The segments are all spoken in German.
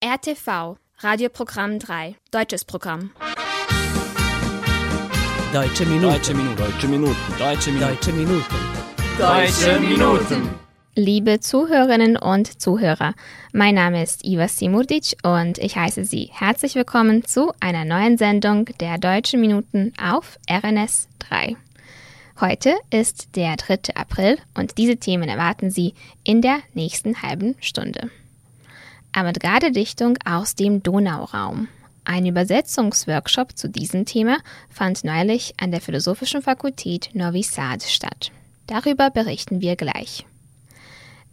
RTV, Radioprogramm 3, deutsches Programm. Deutsche Minuten. Deutsche Minuten. Deutsche Minuten. Deutsche Minuten. Deutsche Minuten. Deutsche Minuten. Liebe Zuhörerinnen und Zuhörer, mein Name ist Iva Simurdic und ich heiße Sie herzlich willkommen zu einer neuen Sendung der Deutschen Minuten auf RNS 3. Heute ist der 3. April und diese Themen erwarten Sie in der nächsten halben Stunde. Avantgarde-Dichtung aus dem Donauraum. Ein Übersetzungsworkshop zu diesem Thema fand neulich an der Philosophischen Fakultät Novi Sad statt. Darüber berichten wir gleich.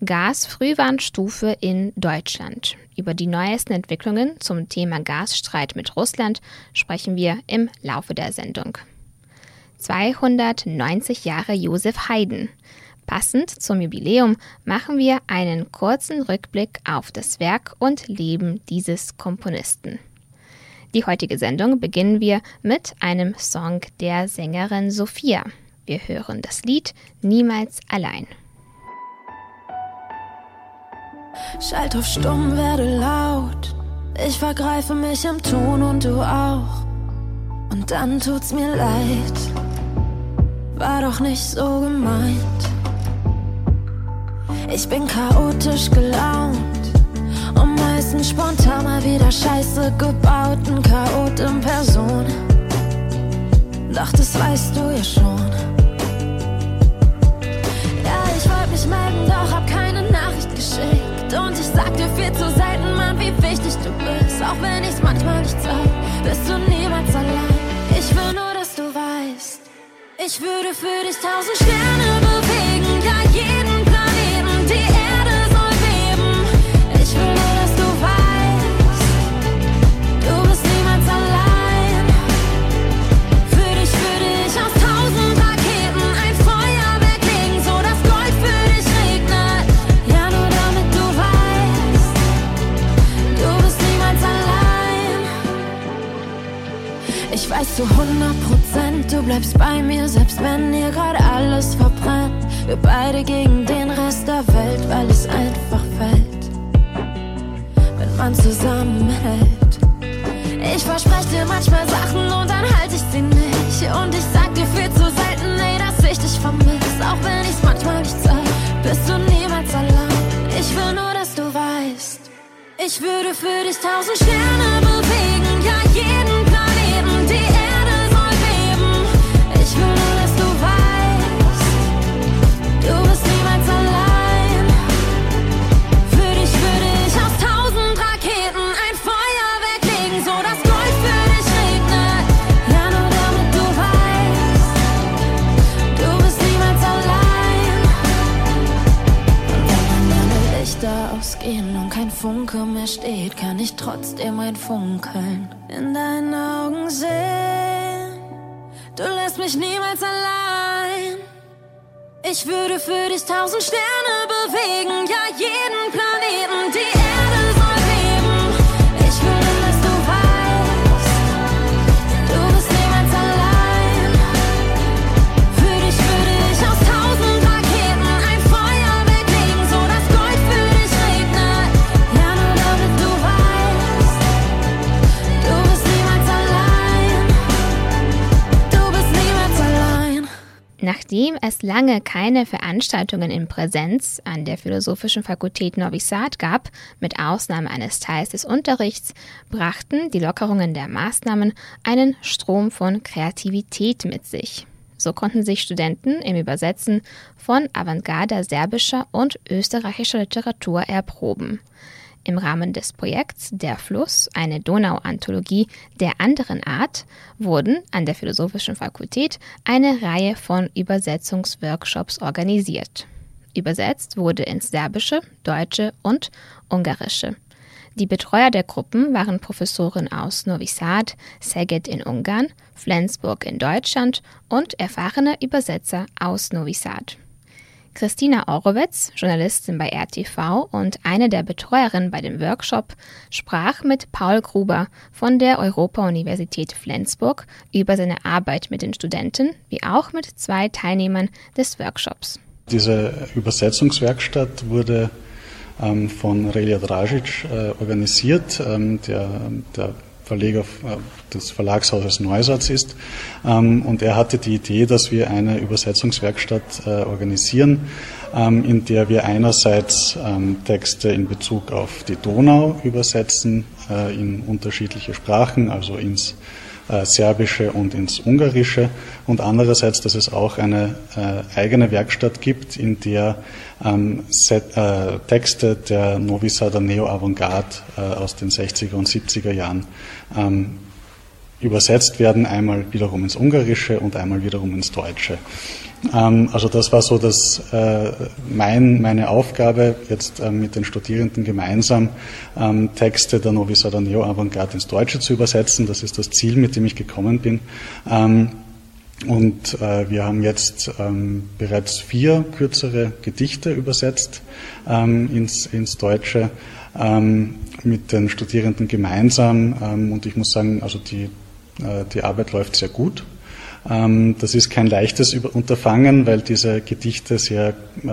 Gasfrühwarnstufe in Deutschland. Über die neuesten Entwicklungen zum Thema Gasstreit mit Russland sprechen wir im Laufe der Sendung. 290 Jahre Josef Haydn. Passend zum Jubiläum machen wir einen kurzen Rückblick auf das Werk und Leben dieses Komponisten. Die heutige Sendung beginnen wir mit einem Song der Sängerin Sophia. Wir hören das Lied Niemals allein. Schalt auf stumm, werde laut. Ich vergreife mich im Ton und du auch. Und dann tut's mir leid. War doch nicht so gemeint. Ich bin chaotisch gelaunt. Und meistens spontan mal wieder Scheiße gebaut. Ein Chaot in Person. Doch das weißt du ja schon. Ja, ich wollte mich melden, doch hab keine Nachricht geschickt. Und ich sag dir viel zu selten, Mann, wie wichtig du bist. Auch wenn ich's manchmal nicht sag, bist du niemals allein. Ich will nur, dass du weißt, ich würde für dich tausend Sterne bewegen, zu 100 Prozent, du bleibst bei mir, selbst wenn ihr gerade alles verbrennt. Wir beide gegen den Rest der Welt, weil es einfach fällt, wenn man zusammenhält. Ich verspreche dir manchmal Sachen und dann halte ich sie nicht. Und ich sag dir viel zu selten, ey, dass ich dich vermiss. Auch wenn ich's manchmal nicht sag, bist du niemals allein. Ich will nur, dass du weißt, ich würde für dich tausend Sterne bewegen, ja jeden Ich würde für dich tausend Sterne bewegen, ja jeden Planeten, Nachdem es lange keine Veranstaltungen in Präsenz an der Philosophischen Fakultät Novi Sad gab, mit Ausnahme eines Teils des Unterrichts, brachten die Lockerungen der Maßnahmen einen Strom von Kreativität mit sich. So konnten sich Studenten im Übersetzen von Avantgarde serbischer und österreichischer Literatur erproben. Im Rahmen des Projekts Der Fluss, eine Donau-Anthologie der anderen Art, wurden an der Philosophischen Fakultät eine Reihe von Übersetzungsworkshops organisiert. Übersetzt wurde ins Serbische, Deutsche und Ungarische. Die Betreuer der Gruppen waren Professoren aus Novi Sad, Szeged in Ungarn, Flensburg in Deutschland und erfahrene Übersetzer aus Novi Sad. Christina Orowetz, Journalistin bei RTV und eine der Betreuerinnen bei dem Workshop, sprach mit Paul Gruber von der Europa-Universität Flensburg über seine Arbeit mit den Studenten, wie auch mit zwei Teilnehmern des Workshops. Diese Übersetzungswerkstatt wurde ähm, von Relja Dražic äh, organisiert, ähm, der, der Verleger äh, des Verlagshauses Neusatz ist. Ähm, und er hatte die Idee, dass wir eine Übersetzungswerkstatt äh, organisieren, ähm, in der wir einerseits ähm, Texte in Bezug auf die Donau übersetzen, äh, in unterschiedliche Sprachen, also ins Serbische und ins Ungarische. Und andererseits, dass es auch eine eigene Werkstatt gibt, in der Texte der Novi Sada Neo-Avantgarde aus den 60er und 70er Jahren ähm, übersetzt werden, einmal wiederum ins Ungarische und einmal wiederum ins Deutsche. Ähm, also das war so das, äh, mein, meine Aufgabe, jetzt äh, mit den Studierenden gemeinsam ähm, Texte der Novi Sada Neo Avantgarde ins Deutsche zu übersetzen. Das ist das Ziel, mit dem ich gekommen bin. Ähm, und äh, wir haben jetzt ähm, bereits vier kürzere Gedichte übersetzt ähm, ins, ins Deutsche ähm, mit den Studierenden gemeinsam. Und ich muss sagen, also die, die Arbeit läuft sehr gut. Ähm, das ist kein leichtes Unterfangen, weil diese Gedichte sehr äh,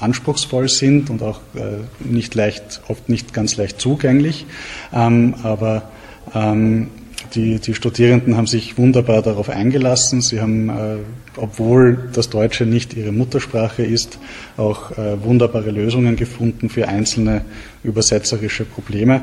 anspruchsvoll sind und auch äh, nicht leicht, oft nicht ganz leicht zugänglich. Ähm, aber ähm, die, die Studierenden haben sich wunderbar darauf eingelassen. Sie haben, äh, obwohl das Deutsche nicht ihre Muttersprache ist, auch äh, wunderbare Lösungen gefunden für einzelne übersetzerische Probleme.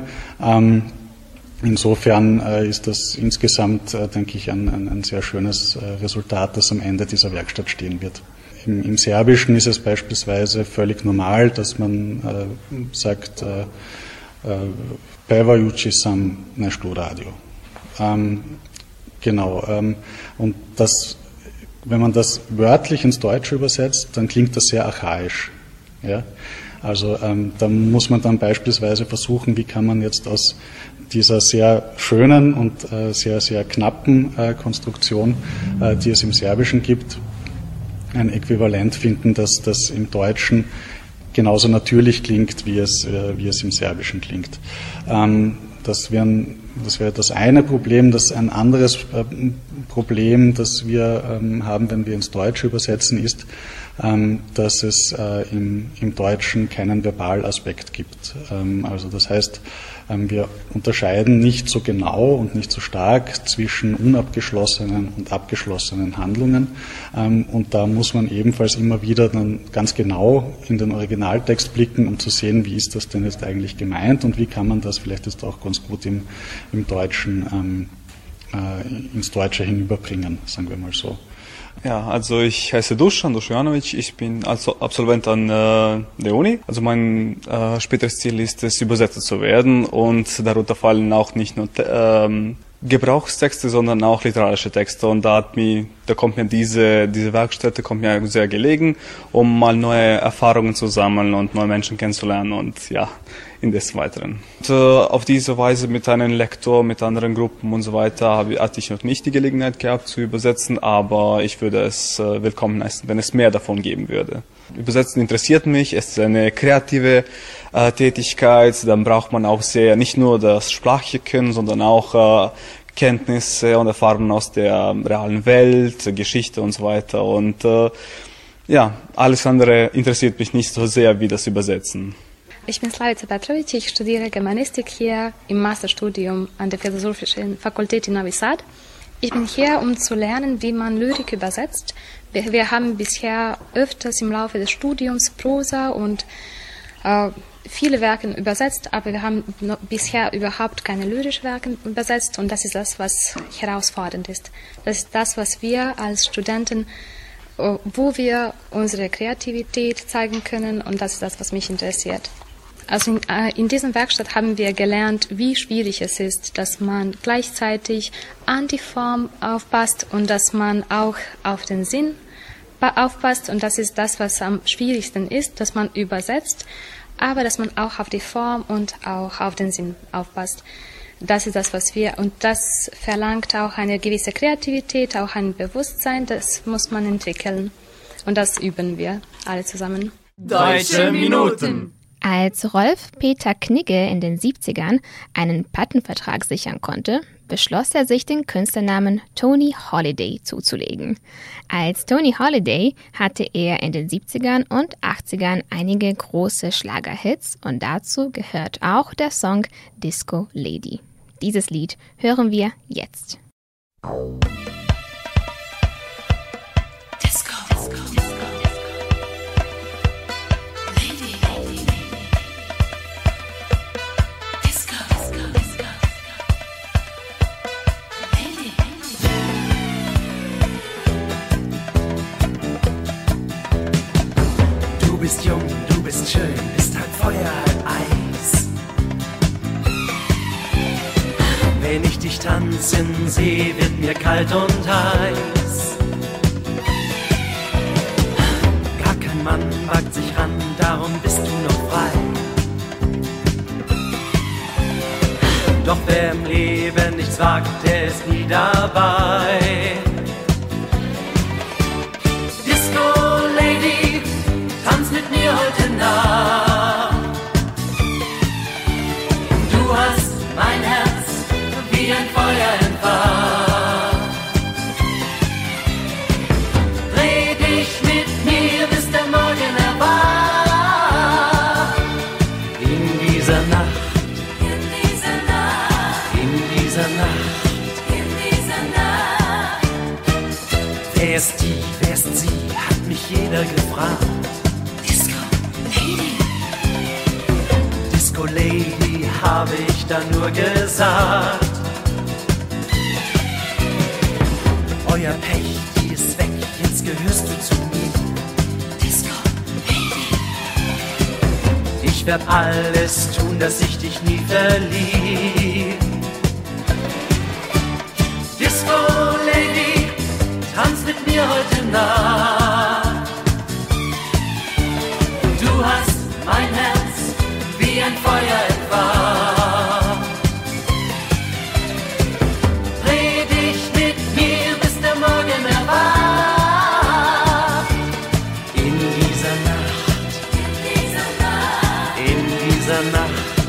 Insofern äh, ist das insgesamt, äh, denke ich, ein, ein, ein sehr schönes äh, Resultat, das am Ende dieser Werkstatt stehen wird. Im, Im, Serbischen ist es beispielsweise völlig normal, dass man äh, sagt, Pevajući sam nešto radio. Ähm, genau. Ähm, und das, wenn man das wörtlich ins Deutsche übersetzt, dann klingt das sehr archaisch. Ja? Also ähm, da muss man dann beispielsweise versuchen, wie kann man jetzt aus dieser sehr schönen und äh, sehr, sehr knappen äh, Konstruktion, äh, die es im Serbischen gibt, ein Äquivalent finden, dass das im Deutschen genauso natürlich klingt, wie es, wie es im Serbischen klingt. Ähm, das, wäre das eine Problem. Das ein anderes äh, Problem, das wir ähm, haben, wenn wir ins Deutsche übersetzen, ist, ähm, dass es im, Deutschen keinen Verbalaspekt gibt. Ähm, also das heißt, ähm, wir unterscheiden nicht so genau und nicht so stark zwischen unabgeschlossenen und abgeschlossenen Handlungen. Ähm, und da muss man ebenfalls immer wieder dann ganz genau in den Originaltext blicken, um zu sehen, wie ist das denn jetzt eigentlich gemeint und wie kann man das vielleicht jetzt auch ganz gut im, im Deutschen ähm, äh, ins Deutsche hinüberbringen, sagen wir mal so. Ja, also ich heiße Dusan Dušjanovic, ich bin also Absolvent an äh, der Uni. Also mein äh, späteres Ziel ist es, Übersetzer zu werden und darunter fallen auch nicht nur ähm, Gebrauchstexte, sondern auch literarische Texte. Und da, hat mir, da kommt mir diese, diese Werkstätte kommt mir sehr gelegen, um mal neue Erfahrungen zu sammeln und neue Menschen kennenzulernen und ja, in des Weiteren. Und, äh, auf diese Weise mit einem Lektor, mit anderen Gruppen und so weiter habe, hatte ich noch nicht die Gelegenheit gehabt zu übersetzen, aber ich würde es äh, willkommen heißen, wenn es mehr davon geben würde. Übersetzen interessiert mich, es ist eine kreative äh, Tätigkeit, dann braucht man auch sehr, nicht nur das sprachliche Können, sondern auch äh, Kenntnisse und Erfahrungen aus der realen Welt, Geschichte und so weiter. Und äh, ja, alles andere interessiert mich nicht so sehr wie das Übersetzen. Ich bin Slavica Petrovic, ich studiere Germanistik hier im Masterstudium an der Philosophischen Fakultät in Novi Sad. Ich bin hier, um zu lernen, wie man Lyrik übersetzt. Wir, wir haben bisher öfters im Laufe des Studiums Prosa und äh, viele Werke übersetzt, aber wir haben bisher überhaupt keine lyrischen Werke übersetzt und das ist das, was herausfordernd ist. Das ist das, was wir als Studenten, äh, wo wir unsere Kreativität zeigen können und das ist das, was mich interessiert. Also in, äh, in dieser Werkstatt haben wir gelernt, wie schwierig es ist, dass man gleichzeitig an die Form aufpasst und dass man auch auf den Sinn aufpasst. Und das ist das, was am schwierigsten ist, dass man übersetzt, aber dass man auch auf die Form und auch auf den Sinn aufpasst. Das ist das, was wir, und das verlangt auch eine gewisse Kreativität, auch ein Bewusstsein, das muss man entwickeln. Und das üben wir alle zusammen. Deutsche Minuten. Als Rolf Peter Knigge in den 70ern einen Plattenvertrag sichern konnte, beschloss er sich den Künstlernamen Tony Holiday zuzulegen. Als Tony Holiday hatte er in den 70ern und 80ern einige große Schlagerhits und dazu gehört auch der Song Disco Lady. Dieses Lied hören wir jetzt. Bist jung, du bist schön, bist halb Feuer, halb Eis. Wenn ich dich tanzen sehe, wird mir kalt und heiß. Gar kein Mann wagt sich ran, darum bist du noch frei. Doch wer im Leben nichts wagt, der ist nie dabei. Jeder gefragt. Disco Lady. Disco Lady habe ich da nur gesagt. Euer Pech, die ist weg, jetzt gehörst du zu mir. Disco Lady. Ich werd alles tun, dass ich dich nie verlieb. Disco Lady, tanz mit mir heute Nacht. ein Feuer entfacht. Dreh dich mit mir, bis der Morgen erwacht. In dieser Nacht, in dieser Nacht, in dieser Nacht.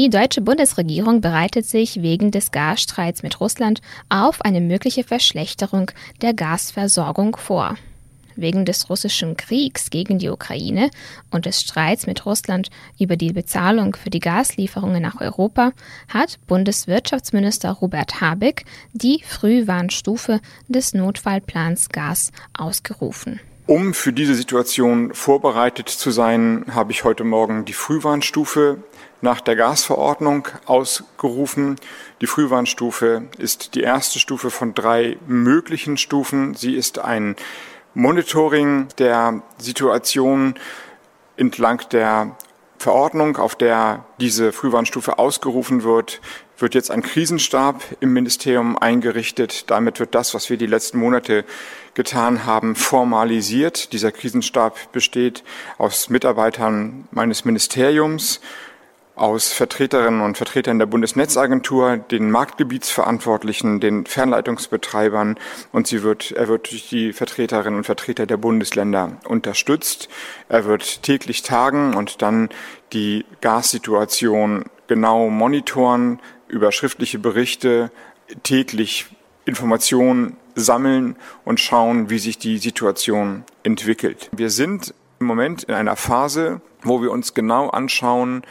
Die deutsche Bundesregierung bereitet sich wegen des Gasstreits mit Russland auf eine mögliche Verschlechterung der Gasversorgung vor. Wegen des russischen Kriegs gegen die Ukraine und des Streits mit Russland über die Bezahlung für die Gaslieferungen nach Europa hat Bundeswirtschaftsminister Robert Habeck die Frühwarnstufe des Notfallplans Gas ausgerufen. Um für diese Situation vorbereitet zu sein, habe ich heute Morgen die Frühwarnstufe nach der Gasverordnung ausgerufen. Die Frühwarnstufe ist die erste Stufe von drei möglichen Stufen. Sie ist ein Monitoring der Situation entlang der Verordnung, auf der diese Frühwarnstufe ausgerufen wird, wird jetzt ein Krisenstab im Ministerium eingerichtet. Damit wird das, was wir die letzten Monate getan haben, formalisiert. Dieser Krisenstab besteht aus Mitarbeitern meines Ministeriums aus Vertreterinnen und Vertretern der Bundesnetzagentur, den Marktgebietsverantwortlichen, den Fernleitungsbetreibern und sie wird, er wird durch die Vertreterinnen und Vertreter der Bundesländer unterstützt. Er wird täglich tagen und dann die Gassituation genau monitoren, über schriftliche Berichte täglich Informationen sammeln und schauen, wie sich die Situation entwickelt. Wir sind im Moment in einer Phase, wo wir uns genau anschauen,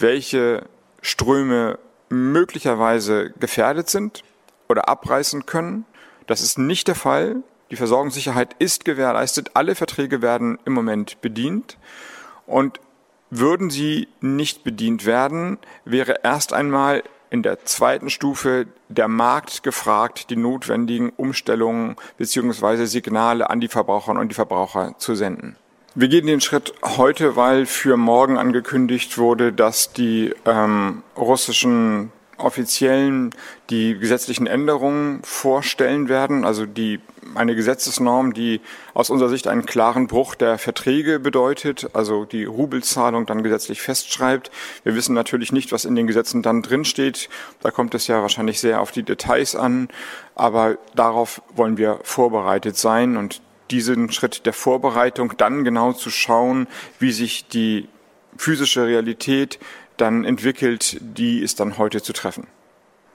welche Ströme möglicherweise gefährdet sind oder abreißen können. Das ist nicht der Fall. Die Versorgungssicherheit ist gewährleistet. Alle Verträge werden im Moment bedient. Und würden sie nicht bedient werden, wäre erst einmal in der zweiten Stufe der Markt gefragt, die notwendigen Umstellungen beziehungsweise Signale an die Verbraucherinnen und die Verbraucher zu senden. Wir gehen den Schritt heute, weil für morgen angekündigt wurde, dass die ähm, russischen Offiziellen die gesetzlichen Änderungen vorstellen werden, also die eine Gesetzesnorm, die aus unserer Sicht einen klaren Bruch der Verträge bedeutet, also die Rubelzahlung dann gesetzlich festschreibt. Wir wissen natürlich nicht, was in den Gesetzen dann drinsteht. Da kommt es ja wahrscheinlich sehr auf die Details an, aber darauf wollen wir vorbereitet sein und diesen Schritt der Vorbereitung, dann genau zu schauen, wie sich die physische Realität dann entwickelt, die ist dann heute zu treffen.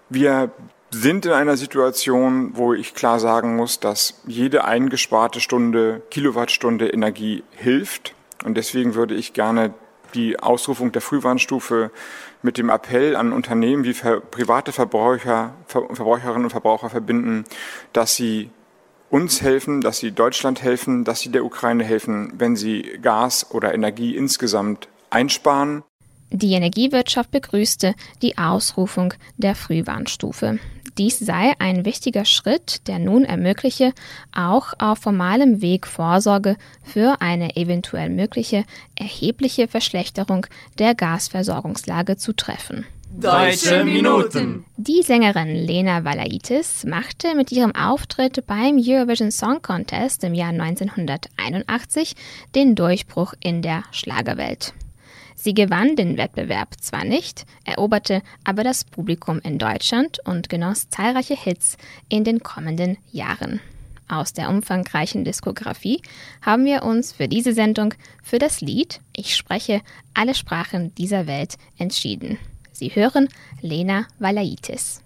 Wir sind in einer Situation, wo ich klar sagen muss, dass jede eingesparte Stunde, Kilowattstunde Energie hilft. Und deswegen würde ich gerne die Ausrufung der Frühwarnstufe mit dem Appell an Unternehmen wie private Verbraucher, Verbraucherinnen und Verbraucher verbinden, dass sie uns helfen, dass sie Deutschland helfen, dass sie der Ukraine helfen, wenn sie Gas oder Energie insgesamt einsparen. Die Energiewirtschaft begrüßte die Ausrufung der Frühwarnstufe. Dies sei ein wichtiger Schritt, der nun ermögliche, auch auf formalem Weg Vorsorge für eine eventuell mögliche erhebliche Verschlechterung der Gasversorgungslage zu treffen. Deutsche Minuten. Die Sängerin Lena Valaitis machte mit ihrem Auftritt beim Eurovision Song Contest im Jahr 1981 den Durchbruch in der Schlagerwelt. Sie gewann den Wettbewerb zwar nicht, eroberte aber das Publikum in Deutschland und genoss zahlreiche Hits in den kommenden Jahren. Aus der umfangreichen Diskografie haben wir uns für diese Sendung für das Lied Ich spreche alle Sprachen dieser Welt entschieden. Sie hören Lena Valaitis.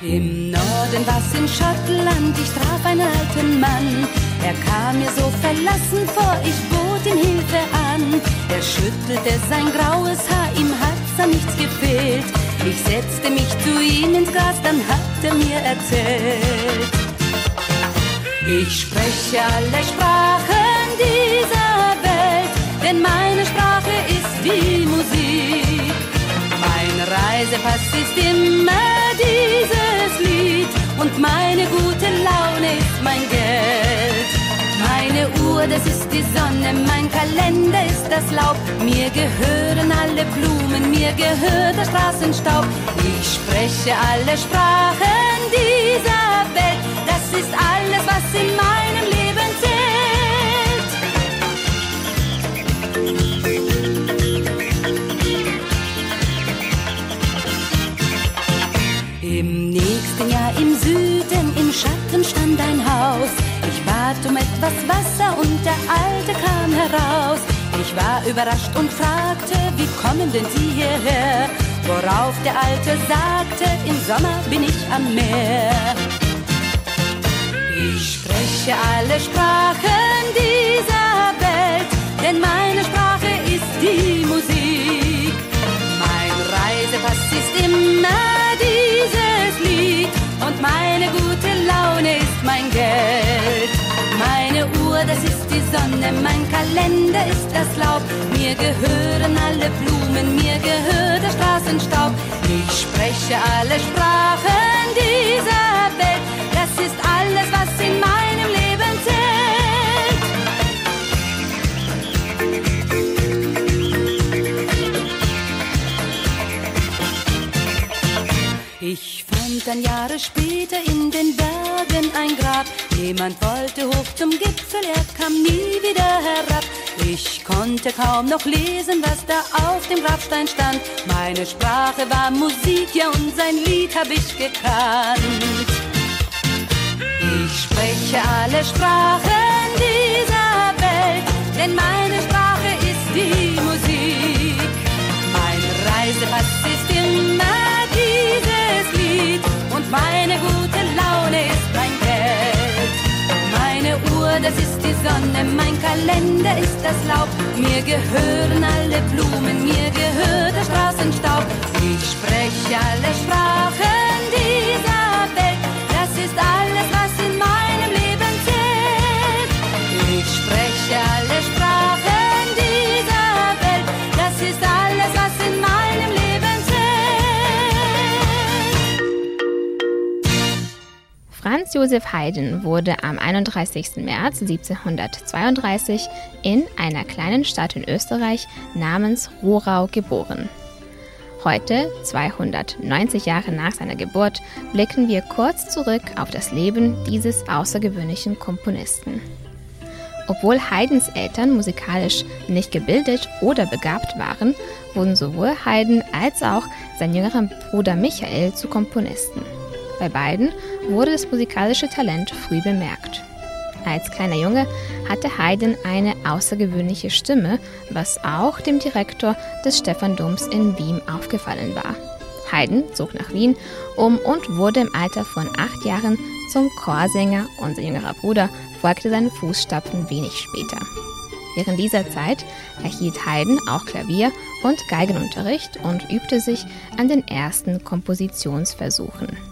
Im Norden war's in Schottland, ich traf einen alten Mann. Er kam mir so verlassen vor, ich bot ihm Hilfe an. Er schüttelte sein graues Haar, ihm hat's an nichts gefehlt. Ich setzte mich zu ihm ins Gras, dann hat er mir erzählt. Ich spreche alle Sprachen dieser Welt, denn meine Sprache ist die Musik. Mein Reisepass ist immer dieses Lied und meine gute Laune ist mein Geld. Meine Uhr, das ist die Sonne, mein Kalender ist das Laub. Mir gehören alle Blumen, mir gehört der Straßenstaub. Ich spreche alle Sprachen dieser Welt, das ist alles, was in meinem um etwas Wasser und der Alte kam heraus. Ich war überrascht und fragte, wie kommen denn Sie hierher? Worauf der Alte sagte, im Sommer bin ich am Meer. Ich spreche alle Sprachen dieser Welt, denn meine Sprache ist die Musik. Mein Reisepass ist immer das ist die Sonne, mein Kalender ist das Laub. Mir gehören alle Blumen, mir gehört der Straßenstaub. Ich spreche alle Sprachen dieser Welt, das ist alles, was in meinem Leben zählt. Ich und dann Jahre später in den Bergen ein Grab. Jemand wollte hoch zum Gipfel, er kam nie wieder herab. Ich konnte kaum noch lesen, was da auf dem Grabstein stand. Meine Sprache war Musik, ja und sein Lied hab ich gekannt. Ich spreche alle Sprachen dieser meine gute Laune ist mein Geld. Meine Uhr, das ist die Sonne, mein Kalender ist das Laub. Mir gehören alle Blumen, mir gehört der Straßenstaub. Ich spreche alle Sprachen dieser Welt, Franz Josef Haydn wurde am 31. März 1732 in einer kleinen Stadt in Österreich namens Rohrau geboren. Heute, 290 Jahre nach seiner Geburt, blicken wir kurz zurück auf das Leben dieses außergewöhnlichen Komponisten. Obwohl Haydns Eltern musikalisch nicht gebildet oder begabt waren, wurden sowohl Haydn als auch sein jüngerer Bruder Michael zu Komponisten. Bei beiden wurde das musikalische Talent früh bemerkt. Als kleiner Junge hatte Haydn eine außergewöhnliche Stimme, was auch dem Direktor des Stephandoms in Wien aufgefallen war. Haydn zog nach Wien um und wurde im Alter von acht Jahren zum Chorsänger und sein jüngerer Bruder folgte seinen Fußstapfen wenig später. Während dieser Zeit erhielt Haydn auch Klavier- und Geigenunterricht und übte sich an den ersten Kompositionsversuchen.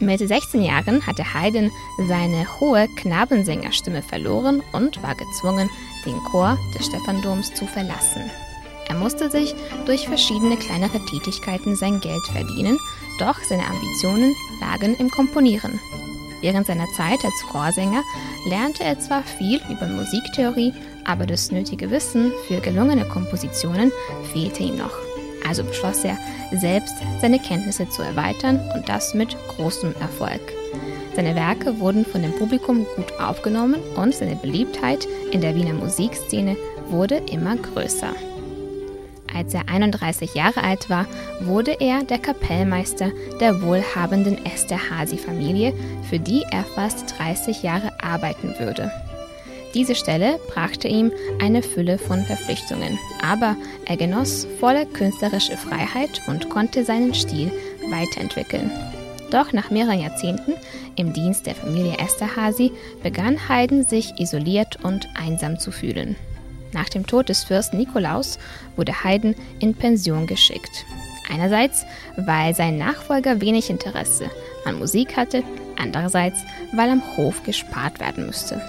Mit 16 Jahren hatte Haydn seine hohe Knabensängerstimme verloren und war gezwungen, den Chor des Stephandoms zu verlassen. Er musste sich durch verschiedene kleinere Tätigkeiten sein Geld verdienen, doch seine Ambitionen lagen im Komponieren. Während seiner Zeit als Chorsänger lernte er zwar viel über Musiktheorie, aber das nötige Wissen für gelungene Kompositionen fehlte ihm noch. Also beschloss er, selbst seine Kenntnisse zu erweitern und das mit großem Erfolg. Seine Werke wurden von dem Publikum gut aufgenommen und seine Beliebtheit in der Wiener Musikszene wurde immer größer. Als er 31 Jahre alt war, wurde er der Kapellmeister der wohlhabenden Esterhazy-Familie, für die er fast 30 Jahre arbeiten würde. Diese Stelle brachte ihm eine Fülle von Verpflichtungen, aber er genoss volle künstlerische Freiheit und konnte seinen Stil weiterentwickeln. Doch nach mehreren Jahrzehnten im Dienst der Familie Esterhazy begann Haydn sich isoliert und einsam zu fühlen. Nach dem Tod des Fürsten Nikolaus wurde Haydn in Pension geschickt. Einerseits, weil sein Nachfolger wenig Interesse an Musik hatte, andererseits, weil am Hof gespart werden müsste.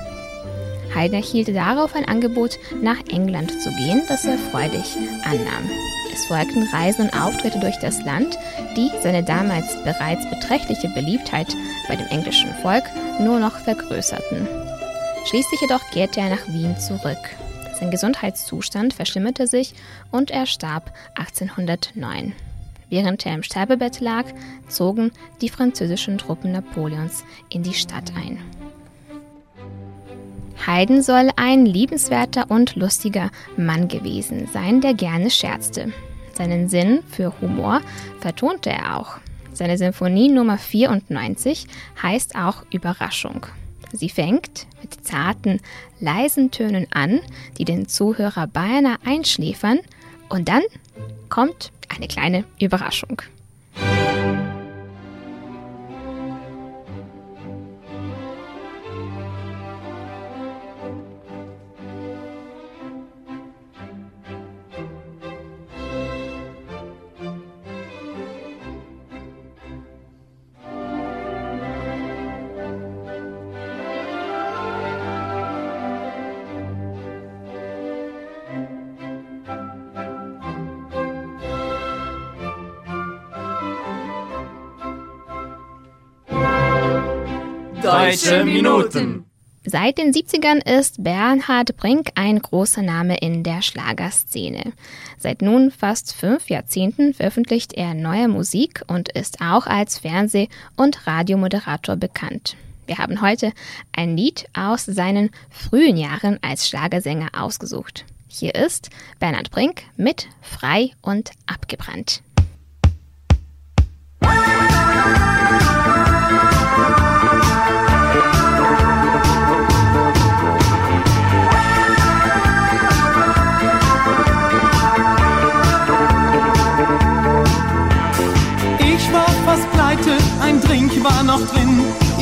Haydn erhielt darauf ein Angebot, nach England zu gehen, das er freudig annahm. Es folgten Reisen und Auftritte durch das Land, die seine damals bereits beträchtliche Beliebtheit bei dem englischen Volk nur noch vergrößerten. Schließlich jedoch kehrte er nach Wien zurück. Sein Gesundheitszustand verschlimmerte sich und er starb 1809. Während er im Sterbebett lag, zogen die französischen Truppen Napoleons in die Stadt ein. Haydn soll ein liebenswerter und lustiger Mann gewesen sein, der gerne scherzte. Seinen Sinn für Humor vertonte er auch. Seine Sinfonie Nummer 94 heißt auch Überraschung. Sie fängt mit zarten, leisen Tönen an, die den Zuhörer beinahe einschläfern, und dann kommt eine kleine Überraschung. Deutsche Minuten. Seit den 70ern ist Bernhard Brink ein großer Name in der Schlagerszene. Seit nun fast fünf Jahrzehnten veröffentlicht er neue Musik und ist auch als Fernseh- und Radiomoderator bekannt. Wir haben heute ein Lied aus seinen frühen Jahren als Schlagersänger ausgesucht. Hier ist Bernhard Brink mit Frei und abgebrannt. ein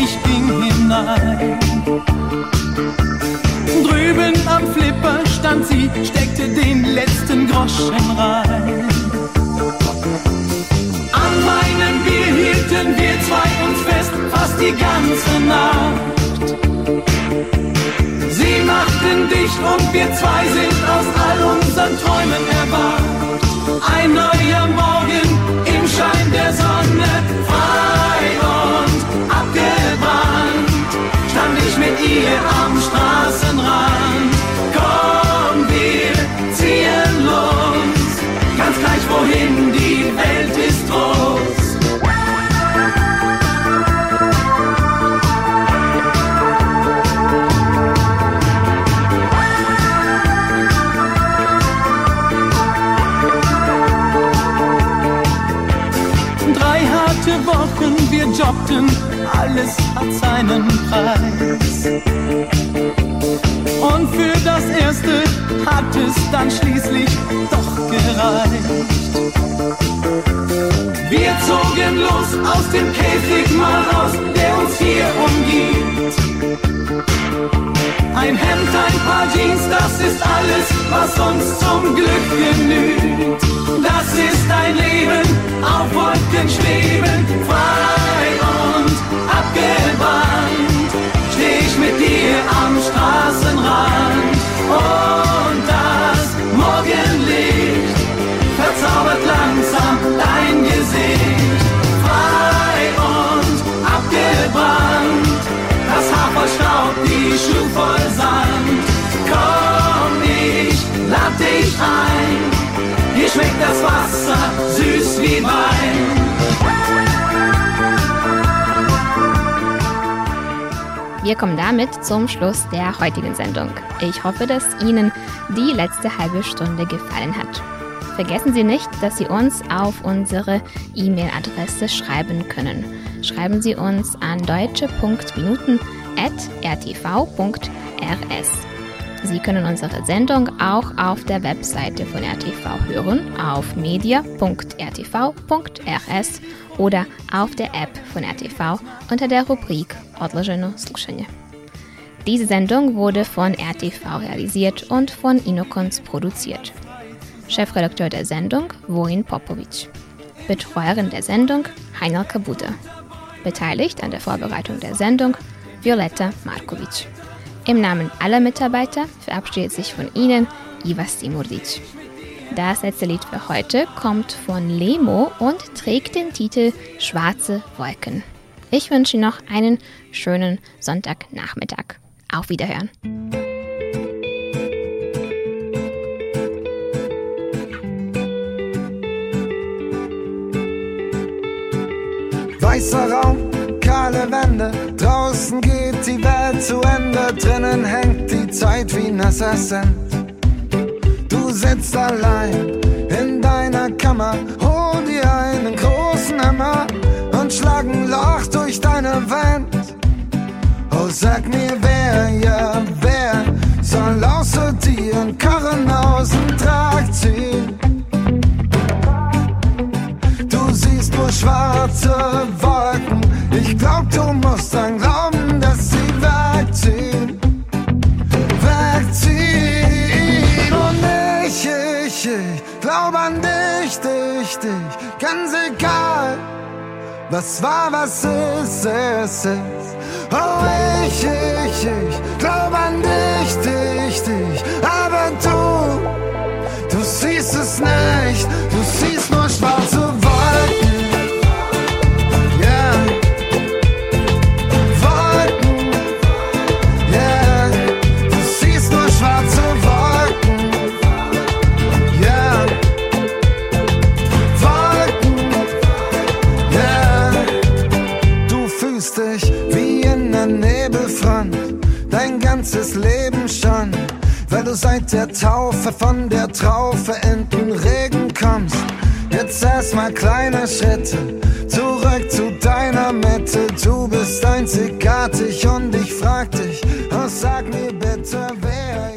ich ging hinein. Drüben am Flipper stand sie, steckte den letzten Groschen rein. An meinem Bier hielten wir zwei uns fest, fast die ganze Nacht. Sie machten dicht und wir zwei sind aus all unseren Träumen erwacht. Ein neuer Morgen ich mit ihr am Straßenrand. Es dann schließlich doch gereicht. Wir zogen los aus dem Käfig mal raus, der uns hier umgibt. Ein Hemd, ein paar Jeans, das ist alles, was uns zum Glück genügt. Das ist ein Leben, auf Wolken schweben, frei und abgewandt. Steh ich mit dir am Straßenrand und verzaubert langsam dein Gesicht. Frei und abgebrannt, das Haar voll Staub, die Schuhe voll Sand. Komm, ich lad dich ein hier schmeckt das Wasser süß wie Wein. Wir kommen damit zum Schluss der heutigen Sendung. Ich hoffe, dass Ihnen die letzte halbe Stunde gefallen hat. Vergessen Sie nicht, dass Sie uns auf unsere E-Mail-Adresse schreiben können. Schreiben Sie uns an deutsche.minuten.rtv.rs. Sie können unsere Sendung auch auf der Webseite von RTV hören, auf media.rtv.rs oder auf der App von RTV unter der Rubrik Odloženo slušanje. Diese Sendung wurde von RTV realisiert und von Inokons produziert. Chefredakteur der Sendung Vorin Popovic. Betreuerin der Sendung Heinal Kabuta. Beteiligt an der Vorbereitung der Sendung Violetta Markovic. Im Namen aller Mitarbeiter verabschiedet sich von Ihnen Iva Stimurdic. Das letzte Lied für heute kommt von Lemo und trägt den Titel Schwarze Wolken. Ich wünsche Ihnen noch einen schönen Sonntagnachmittag. Auf Wiederhören. Weißer Raum kahle Wände. Draußen geht die Welt zu Ende, drinnen hängt die Zeit wie nasser Sand. Du sitzt allein in deiner Kammer, hol dir einen großen Hammer und schlag ein Loch durch deine Wand. Oh, sag mir wer, ja wer soll außer dir einen Karren aus dem Trag ziehen? Schwarze Wolken ich glaub, du musst dann glauben, dass sie wegziehen. Wegziehen. Und ich, ich, ich glaub an dich, dich, dich. Ganz egal, was war, was ist, ist, ist. Oh, ich, ich, ich glaub an dich, dich, dich. Aber du, du siehst es nicht. Du seit der Taufe von der Traufe in den Regen kommst. Jetzt erstmal kleine Schritte zurück zu deiner Mitte. Du bist einzigartig und ich frag dich, oh, sag mir bitte, wer